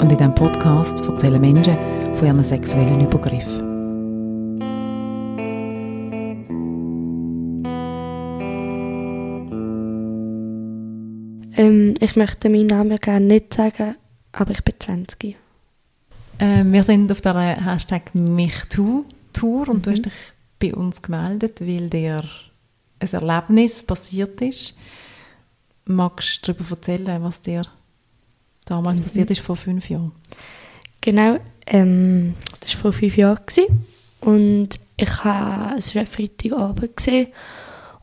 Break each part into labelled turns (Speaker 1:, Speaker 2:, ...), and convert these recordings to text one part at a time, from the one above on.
Speaker 1: und in diesem Podcast erzählen Menschen von ihren sexuellen Übergriffen.
Speaker 2: Ähm, ich möchte meinen Namen gerne nicht sagen, aber ich bin 20.
Speaker 1: Äh, wir sind auf der Hashtag MichTu-Tour und mhm. du hast dich bei uns gemeldet, weil dir ein Erlebnis passiert ist. Magst du darüber erzählen, was dir damals mhm. passiert ist, vor fünf Jahren?
Speaker 2: Genau, ähm, das war vor fünf Jahren. Gewesen. Und ich habe, es war Freitagabend gewesen,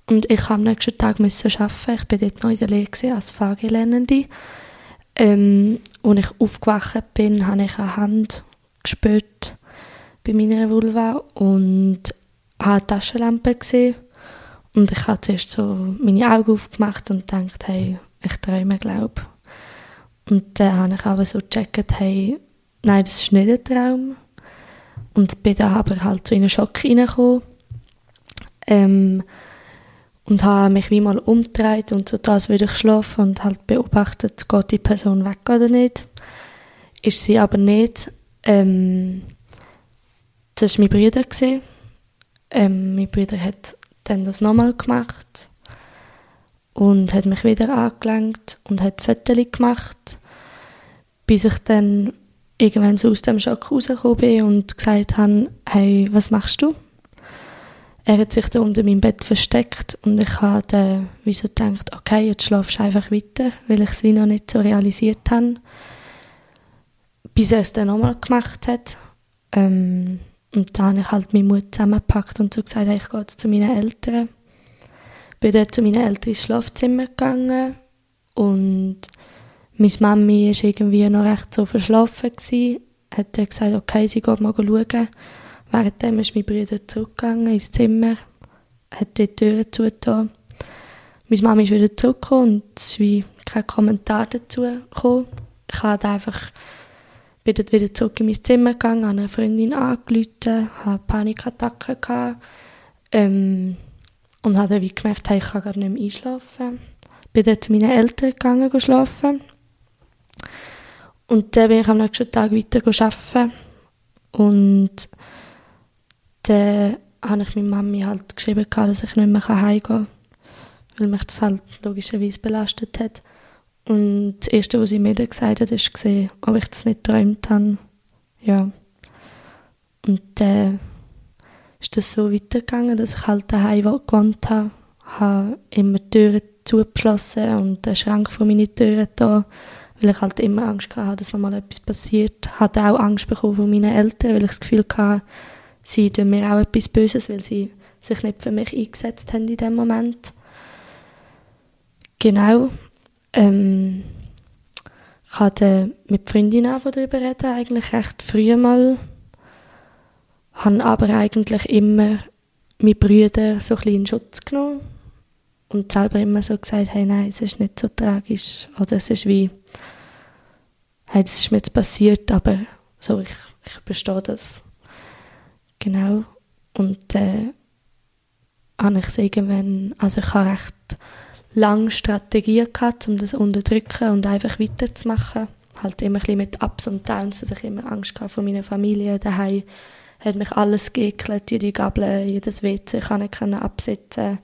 Speaker 2: und ich am nächsten Tag müssen arbeiten. Ich bin dort noch in der Lehre als Fahrgelernende. Ähm, als ich aufgewacht bin, habe ich eine Hand gespürt bei meiner Vulva und habe eine Taschenlampe gesehen. Und ich habe zuerst so meine Augen aufgemacht und gedacht, hey, ich träume, glaube Und dann habe ich aber so gecheckt, hey, nein, das ist nicht ein Traum. Und bin dann aber halt so in einen Schock reingekommen. Ähm, und habe mich wie mal umgedreht und so das würde ich schlafen und halt beobachtet, geht die Person weg oder nicht. Ist sie aber nicht. Ähm, das war mein Bruder. Ähm, mein Bruder hat dann das nochmal gemacht und hat mich wieder angelenkt und hat Fotos gemacht, bis ich dann irgendwann so aus dem Schock rausgekommen bin und gesagt habe, hey, was machst du? er hat sich da unter meinem Bett versteckt und ich habe dann wie so gedacht, okay, jetzt schlafst du einfach weiter, weil ich es wie noch nicht so realisiert habe. Bis er es dann nochmal gemacht hat. Ähm, und dann habe ich halt meinen Mut zusammengepackt und so gesagt, hey, ich gehe zu meinen Eltern. Bin dann zu meinen Eltern ins Schlafzimmer gegangen und meine Mami war irgendwie noch recht so verschlafen. Gewesen. Hat dann gesagt, okay, sie geht mal schauen. Währenddem ist mein Bruder zurückgegangen ins Zimmer, hat die Tür zugetan. Meine Mama ist wieder zurückgekommen und es ist wie kein Kommentar dazu gekommen. Ich habe einfach bin dann wieder zurück in mein Zimmer gegangen, habe eine Freundin angerufen, hatte Panikattacken gehabt, ähm, und habe dann gemerkt, ich kann gar nicht mehr einschlafen. Bin dann zu meinen Eltern gegangen, schlafen. Und dann bin ich am nächsten Tag weiter arbeiten. Und dann habe ich meiner Mami halt geschrieben, dass ich nicht mehr heimgehen kann, weil mich das halt logischerweise belastet hat. Und das Erste, was sie mir dann gesagt hat, gesehen, ob ich das nicht geträumt habe. Ja. Und dann ist das so weitergegangen, dass ich halt daheim gewohnt habe, habe immer die Türen zugeschlossen und den Schrank vor meine Türen da, weil ich halt immer Angst hatte, dass nochmal etwas passiert. Ich hatte auch Angst bekommen von meinen Eltern, weil ich das Gefühl hatte, sie tun mir auch etwas Böses, weil sie sich nicht für mich eingesetzt haben in dem Moment. Genau. Ähm, ich hatte mit Freundinnen darüber reden, eigentlich recht früh mal. Habe aber eigentlich immer meine Brüder so ein in Schutz genommen und selber immer so gesagt, hey, nein, es ist nicht so tragisch oder es ist wie, hey, das ist mir jetzt passiert, aber so, ich, ich verstehe das. Genau. Und äh, habe ich es irgendwann, also ich habe recht lange Strategien gehabt, um das unterdrücken und einfach weiterzumachen. Halt immer ein bisschen mit Ups und Downs, dass ich immer Angst hatte von meiner Familie daheim. Hat mich alles geekelt, jede Gabel, jedes WC ich absetzen.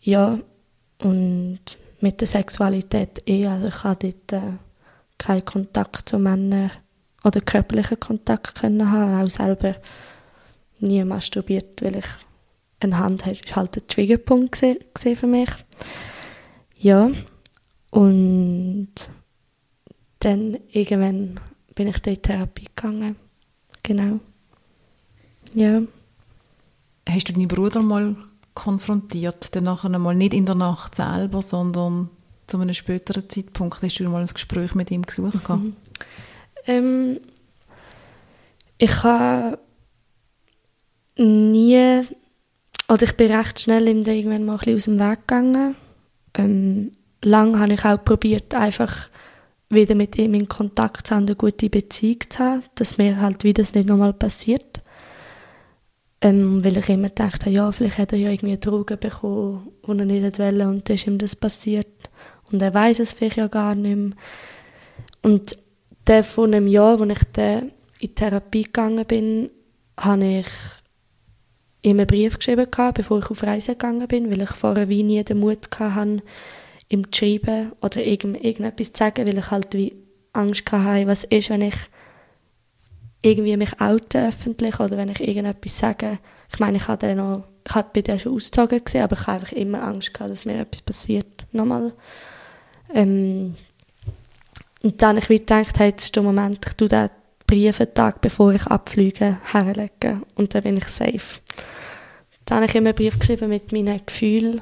Speaker 2: Ja, und mit der Sexualität eh, also ich hatte dort äh, keinen Kontakt zu Männern oder körperlichen Kontakt können haben, auch selber nie masturbiert, weil ich eine Hand habe, ist halt ein Triggerpunkt für mich. Ja, und dann irgendwann bin ich in Therapie gegangen. Genau. Ja.
Speaker 1: Hast du deinen Bruder mal konfrontiert, dann nachher mal nicht in der Nacht selber, sondern zu einem späteren Zeitpunkt hast du mal ein Gespräch mit ihm gesucht? Mhm.
Speaker 2: Ähm, Ich habe nie, oder ich bin recht schnell ihm irgendwann mal ein bisschen aus dem Weg gegangen. Ähm, lang habe ich auch probiert, einfach wieder mit ihm in Kontakt zu haben, eine gute Beziehung zu haben, dass mir halt wieder das nicht nochmal passiert. Ähm, weil ich immer dachte, ja, vielleicht hat er ja irgendwie Drogen bekommen, die er nicht wollte und dann ist ihm das passiert. Und er weiß es vielleicht ja gar nicht mehr. Und der von einem Jahr, als ich dann in Therapie gegangen bin, habe ich ihm einen Brief geschrieben, bevor ich auf Reise gegangen bin, weil ich vorher wie nie den Mut hatte, ihm schreiben oder irgend, irgendetwas zu sagen, weil ich halt wie Angst hatte, was ist, wenn ich irgendwie mich oute öffentlich oder wenn ich irgendetwas sage. Ich meine, ich hatte noch, ich hatte bei der schon ausgezogen gesehen, aber ich habe einfach immer Angst gehabt, dass mir etwas passiert. Nochmal. Ähm, und dann habe ich gedacht, hey, jetzt ist der Moment, ich tue den Brief einen Tag bevor ich abfliege, herlegen und dann bin ich safe. Dann habe ich immer einen Brief geschrieben mit meinen Gefühlen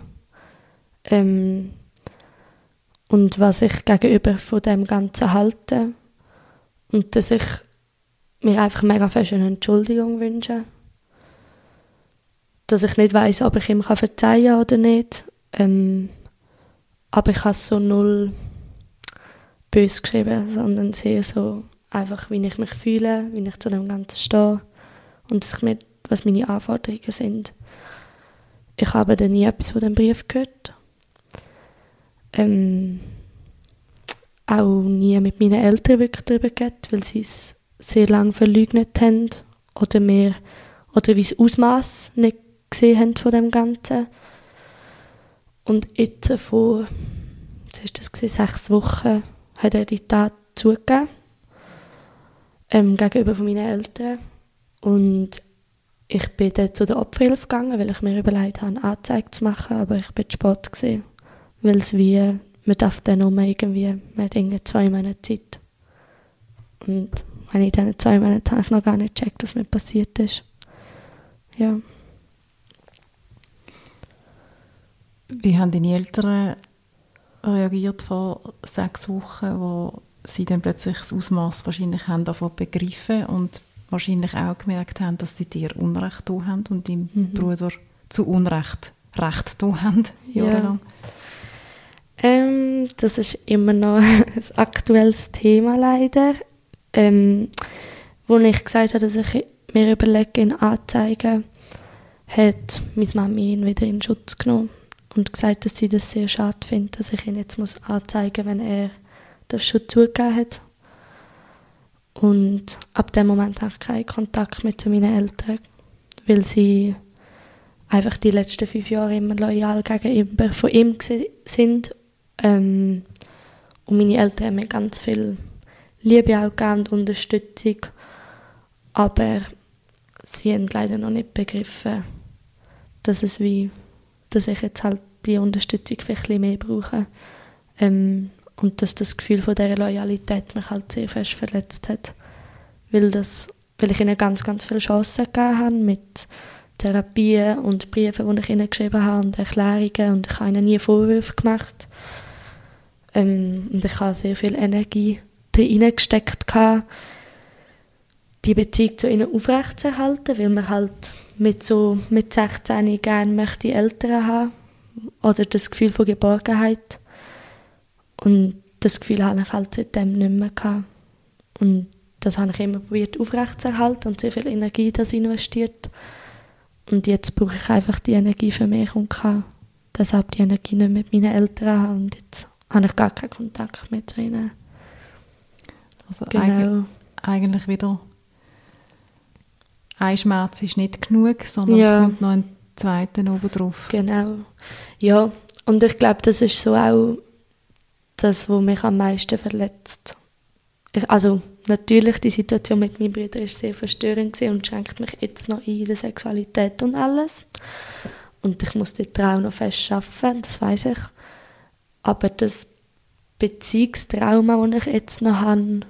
Speaker 2: ähm, und was ich gegenüber von dem Ganzen halte und dass ich mir einfach mega fest eine Entschuldigung wünsche. Dass ich nicht weiß, ob ich ihm verzeihen kann oder nicht. Ähm, aber ich habe so null bös geschrieben, sondern sehr so einfach, wie ich mich fühle, wie ich zu dem Ganzen stehe und dass ich mit, was meine Anforderungen sind. Ich habe dann nie etwas von dem Brief gehört. Ähm, auch nie mit meinen Eltern wirklich darüber geredet, weil sie es sehr lange verleugnet haben oder mehr oder wie das Ausmaß nicht gesehen haben von dem Ganzen. Und jetzt vor, ist das gewesen, sechs Wochen hat er die Tat zugegeben ähm, gegenüber von meinen Eltern und ich bin dann zu der Opferhilfe gegangen, weil ich mir überlegt habe, eine Anzeige zu machen, aber ich bin zu spät gewesen, weil es wie, man darf dann nur irgendwie, man hat irgendwie zwei Monate Zeit. Und wenn ich diesen zwei Monaten habe ich noch gar nicht gecheckt, was mir passiert ist. Ja.
Speaker 1: Wie haben deine Eltern reagiert vor sechs Wochen, wo sie dann plötzlich das Ausmaß wahrscheinlich haben davon begriffen und wahrscheinlich auch gemerkt haben, dass sie dir Unrecht tun haben und deinem mhm. Bruder zu Unrecht Recht tun haben,
Speaker 2: jahrelang? Ja. Ähm, das ist immer noch ein aktuelles Thema leider ähm, wo ich gesagt habe, dass ich mir überlege, ihn anzeigen, hat meine Mami ihn wieder in Schutz genommen und gesagt, dass sie das sehr schade findet, dass ich ihn jetzt muss anzeigen muss, wenn er das schon zugegeben hat. Und ab dem Moment habe ich keinen Kontakt mehr zu meinen Eltern, weil sie einfach die letzten fünf Jahre immer loyal gegenüber von ihm sind. Ähm, und meine Eltern haben mir ganz viel Liebe auch gegeben und Unterstützung. Aber sie haben leider noch nicht begriffen, dass es wie, dass ich jetzt halt die Unterstützung vielleicht mehr brauche. Ähm, und dass das Gefühl von dieser Loyalität mich halt sehr fest verletzt hat. Weil, das, weil ich ihnen ganz, ganz viele Chancen gegeben habe mit Therapien und Briefen, die ich ihnen geschrieben habe und Erklärungen und ich habe ihnen nie Vorwürfe gemacht. Ähm, und ich habe sehr viel Energie reingesteckt, die Beziehung zu ihnen aufrechtzuerhalten, weil man halt mit so mit 16 gerne möchte Eltern haben oder das Gefühl von Geborgenheit. Und das Gefühl habe ich halt seitdem nicht mehr gehabt. und das habe ich immer probiert aufrechtzuerhalten und sehr viel Energie das investiert. Und jetzt brauche ich einfach die Energie für mich und kann deshalb die Energie nicht mit meinen Eltern haben. Und jetzt habe ich gar keinen Kontakt mehr zu ihnen.
Speaker 1: Also genau. eigentlich wieder ein Schmerz ist nicht genug, sondern ja. es kommt noch ein zweiter oben drauf.
Speaker 2: Genau. Ja, und ich glaube, das ist so auch das, was mich am meisten verletzt. Ich, also natürlich, die Situation mit meinem Bruder ist sehr verstörend und schränkt mich jetzt noch ein in der Sexualität und alles. Und ich muss dort auch noch fest arbeiten, das weiß ich. Aber das Beziehungstrauma, das ich jetzt noch habe,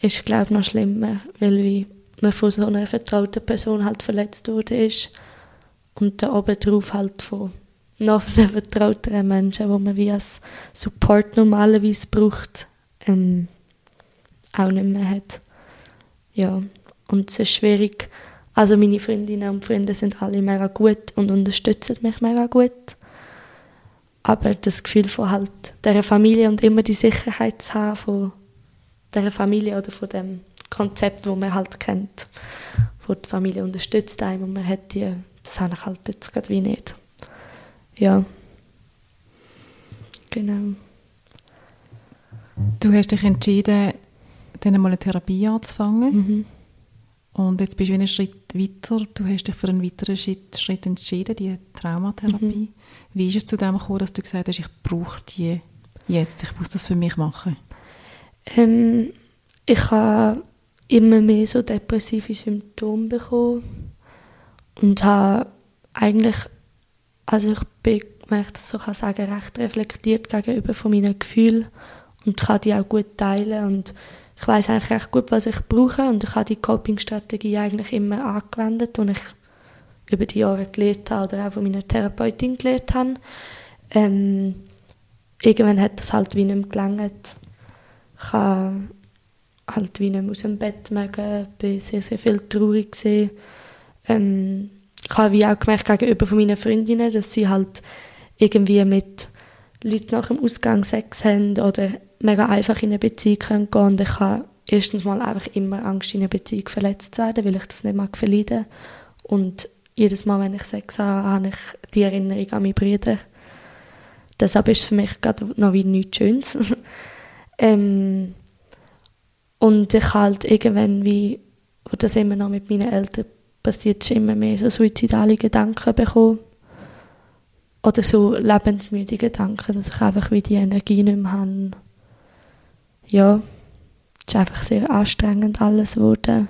Speaker 2: ist, glaube ich, noch schlimmer, weil wie man von so einer vertrauten Person halt verletzt wurde ist und da oben drauf halt von noch vertrauteren Menschen, wo man wie als Support normalerweise braucht, ähm, auch nicht mehr hat. Ja, Und es ist schwierig. Also meine Freundinnen und Freunde sind alle mega gut und unterstützen mich mega gut. Aber das Gefühl von halt dieser Familie und immer die Sicherheit zu haben von dieser Familie oder von dem Konzept, das man halt kennt, wo die Familie unterstützt einem und man hat die, das habe ich halt jetzt gerade wie nicht. Ja. Genau.
Speaker 1: Du hast dich entschieden, dann mal eine Therapie anzufangen.
Speaker 2: Mhm.
Speaker 1: Und jetzt bist du einen Schritt weiter. Du hast dich für einen weiteren Schritt, Schritt entschieden, die Traumatherapie.
Speaker 2: Mhm.
Speaker 1: Wie ist es zu dem gekommen, dass du gesagt hast, ich brauche die jetzt, ich muss das für mich machen?
Speaker 2: Ähm, ich habe immer mehr so depressive Symptome bekommen und habe eigentlich, also ich bin, wenn ich das so kann sagen, recht reflektiert gegenüber von meinen Gefühlen und kann die auch gut teilen und ich weiß eigentlich recht gut, was ich brauche und ich habe die Coping-Strategie eigentlich immer angewendet und ich über die Jahre gelernt habe oder auch von meiner Therapeutin gelernt habe. Ähm, irgendwann hat das halt wie nicht mehr gelangt. Ich habe halt wie nicht mehr aus dem Bett mögen, bin sehr, sehr viel traurig gewesen. Ähm, ich habe wie auch gemerkt gegenüber von meinen Freundinnen, dass sie halt irgendwie mit Leuten nach dem Ausgang Sex haben oder mega einfach in eine Beziehung gehen und ich habe erstens mal einfach immer Angst, in einer Beziehung verletzt zu werden, weil ich das nicht mag verleiden. Und jedes Mal, wenn ich Sex habe, habe ich die Erinnerung an meine Brüder. Deshalb ist es für mich gerade noch wie nichts Schönes. ähm, und ich halt irgendwann, wie, wo das immer noch mit meinen Eltern passiert, immer mehr so suizidale Gedanken bekommen. Oder so lebensmüde Gedanken, dass ich einfach wie die Energie nicht mehr habe. Ja, es ist einfach sehr anstrengend alles geworden.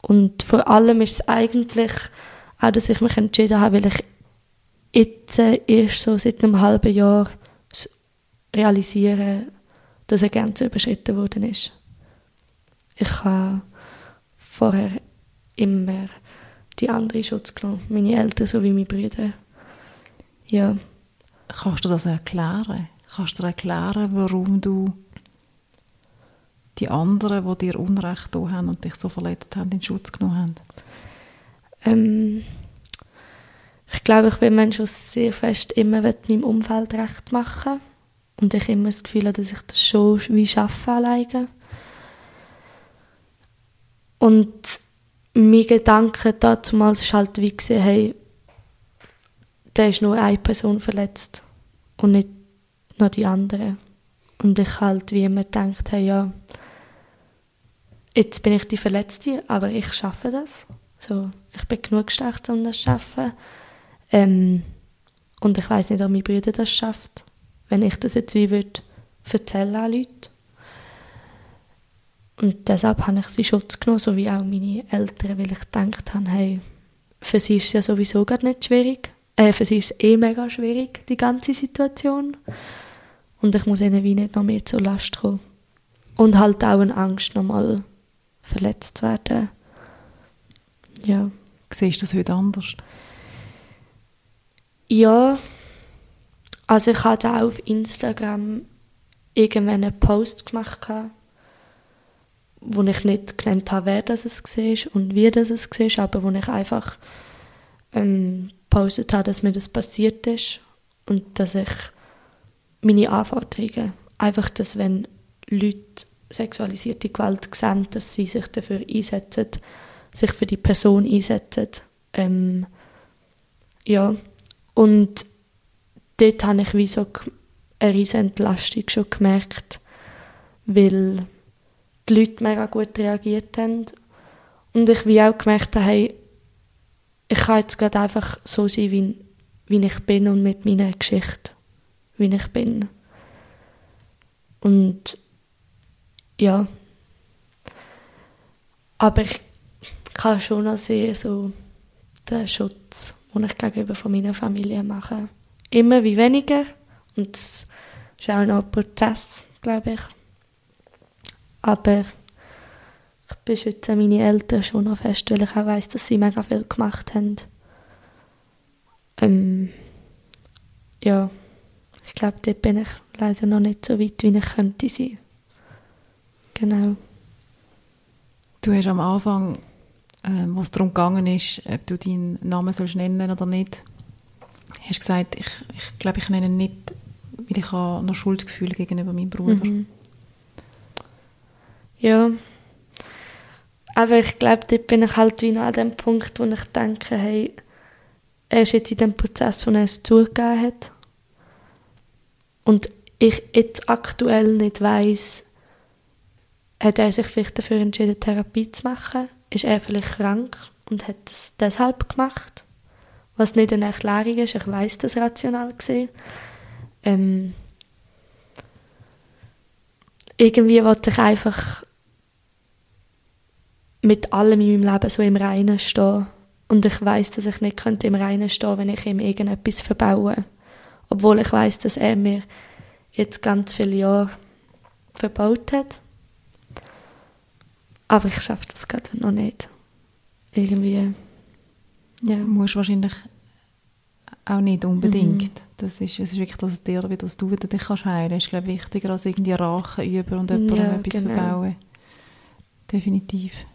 Speaker 2: Und vor allem ist es eigentlich auch, dass ich mich entschieden habe, weil ich jetzt erst so seit einem halben Jahr realisiere, dass eine Grenze überschritten worden ist. Ich habe vorher immer die anderen Schutz genommen, meine Eltern sowie meine Brüder. Ja.
Speaker 1: Kannst du das erklären? Kannst du erklären, warum du die anderen, die dir Unrecht haben und dich so verletzt haben, in Schutz genommen haben?
Speaker 2: Ähm, ich glaube, ich bin ein Mensch, der sehr fest immer meinem Umfeld recht machen Und ich immer das Gefühl habe, dass ich das schon wie schaffe alleine. Und mein Gedanke damals war halt wie, gewesen, hey, da ist nur eine Person verletzt und nicht noch die andere. Und ich halt wie immer gedacht, hey, ja, jetzt bin ich die Verletzte, aber ich schaffe das. So, ich bin genug stark, um das zu schaffen. Ähm, und ich weiß nicht, ob mein Bruder das schafft, wenn ich das jetzt wie würde erzählen an Leute. Und deshalb habe ich sie Schutz genommen, so wie auch meine Eltern, weil ich gedacht habe, hey, für sie ist es ja sowieso gar nicht schwierig. Äh, für sie ist es eh mega schwierig, die ganze Situation. Und ich muss ihnen wie nicht noch mehr zur Last kommen. Und halt auch eine Angst, nochmal verletzt werden. Ja.
Speaker 1: Siehst du das heute anders?
Speaker 2: Ja. Also ich hatte auch auf Instagram irgendwann einen Post gemacht, wo ich nicht genannt habe, wer das es war und wie das es war, aber wo ich einfach ähm, gepostet habe, dass mir das passiert ist und dass ich meine Anforderungen, einfach, dass wenn Leute sexualisierte Gewalt sehen, dass sie sich dafür einsetzen, sich für die Person einsetzen. Ähm, ja, und dort habe ich wie so eine riesige Entlastung schon gemerkt, weil die Leute mega gut reagiert haben und ich wie auch gemerkt habe, hey, ich kann jetzt gerade einfach so sein, wie, wie ich bin und mit meiner Geschichte, wie ich bin. Und ja, aber ich kann schon noch sehen, so den Schutz, den ich gegenüber von meiner Familie mache. Immer wie weniger und es ist auch noch ein Prozess, glaube ich. Aber ich beschütze meine Eltern schon noch fest, weil ich auch weiss, dass sie mega viel gemacht haben. Ähm, ja, ich glaube, dort bin ich leider noch nicht so weit, wie ich könnte sein. Genau.
Speaker 1: Du hast am Anfang, äh, was darum gegangen ist, ob du deinen Namen sollst nennen oder nicht, hast gesagt, ich, ich glaube, ich nenne ihn nicht, weil ich habe noch Schuldgefühle gegenüber meinem Bruder.
Speaker 2: Mhm. Ja. Aber ich glaube, dort bin ich halt wie noch an dem Punkt, wo ich denke, hey, er ist jetzt in dem Prozess, wo er es zugegeben hat. Und ich jetzt aktuell nicht weiß, hat er sich vielleicht dafür entschieden, Therapie zu machen? Ist er vielleicht krank und hat das deshalb gemacht? Was nicht eine Erklärung ist, ich weiß das rational gesehen. Ähm, irgendwie wollte ich einfach mit allem in meinem Leben so im Reinen stehen. Und ich weiß, dass ich nicht könnte im Reinen stehen, wenn ich ihm irgendetwas verbaue. Obwohl ich weiß, dass er mir jetzt ganz viele Jahre verbaut hat. Aber ich schaffe das gerade noch nicht. Irgendwie. Ja.
Speaker 1: Du musst wahrscheinlich auch nicht unbedingt. Mhm. Das ist, es ist wirklich, dass, es dir, dass du wieder dich kannst heilen kannst. ist, glaube ich, wichtiger als irgendwie Rache üben und jemandem ja, etwas genau. verbauen. Definitiv.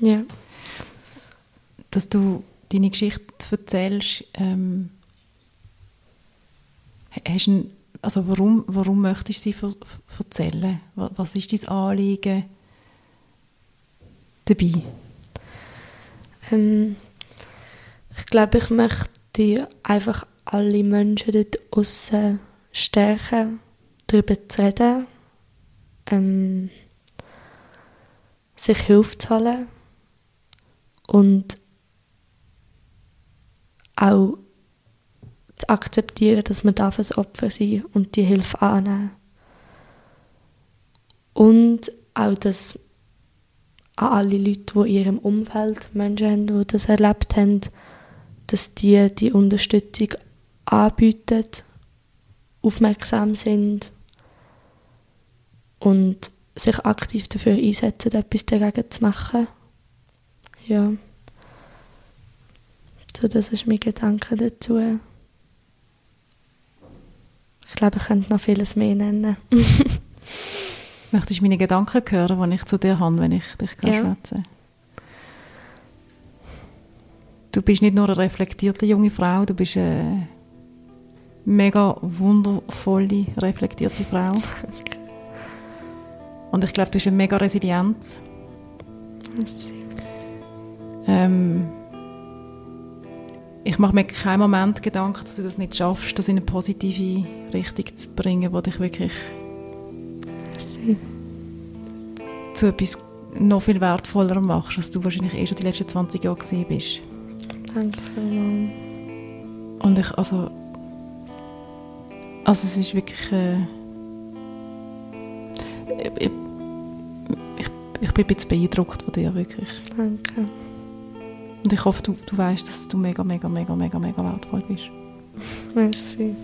Speaker 2: Ja.
Speaker 1: Dass du deine Geschichte erzählst, ähm, hast du, also warum, warum möchtest du sie erzählen? Was ist dein Anliegen dabei?
Speaker 2: Ähm, ich glaube, ich möchte einfach alle Menschen dort außen stärken, darüber zu reden, ähm, sich Hilfe zu holen und auch zu akzeptieren, dass man darf ein Opfer sein und die Hilfe annehmen. Und auch, dass an alle Leute, die in ihrem Umfeld Menschen haben, die das erlebt haben, dass die die Unterstützung anbieten, aufmerksam sind und sich aktiv dafür einsetzen, etwas dagegen zu machen. Ja. So, das ist mein Gedanke dazu. Ich glaube, ich könnte noch vieles mehr nennen.
Speaker 1: Möchtest du meine Gedanken hören, die ich zu dir habe, wenn ich dich ja. schwätze? Du bist nicht nur eine reflektierte junge Frau, du bist eine mega wundervolle, reflektierte Frau. Und ich glaube, du bist eine mega Resilienz. Ähm, ich mache mir keinen Moment Gedanken, dass du das nicht schaffst, das in eine positive Richtung zu bringen, wo dich wirklich zu etwas noch viel wertvollerem machst, als du wahrscheinlich eh schon die letzten 20 Jahre gesehen bist.
Speaker 2: Danke Mom.
Speaker 1: Und ich, also, also es ist wirklich, äh, ich, ich, ich bin bisschen beeindruckt von dir, wirklich.
Speaker 2: Danke.
Speaker 1: Und ich hoffe, du, du weißt, dass du mega, mega, mega, mega, mega wertvoll bist.
Speaker 2: Merci.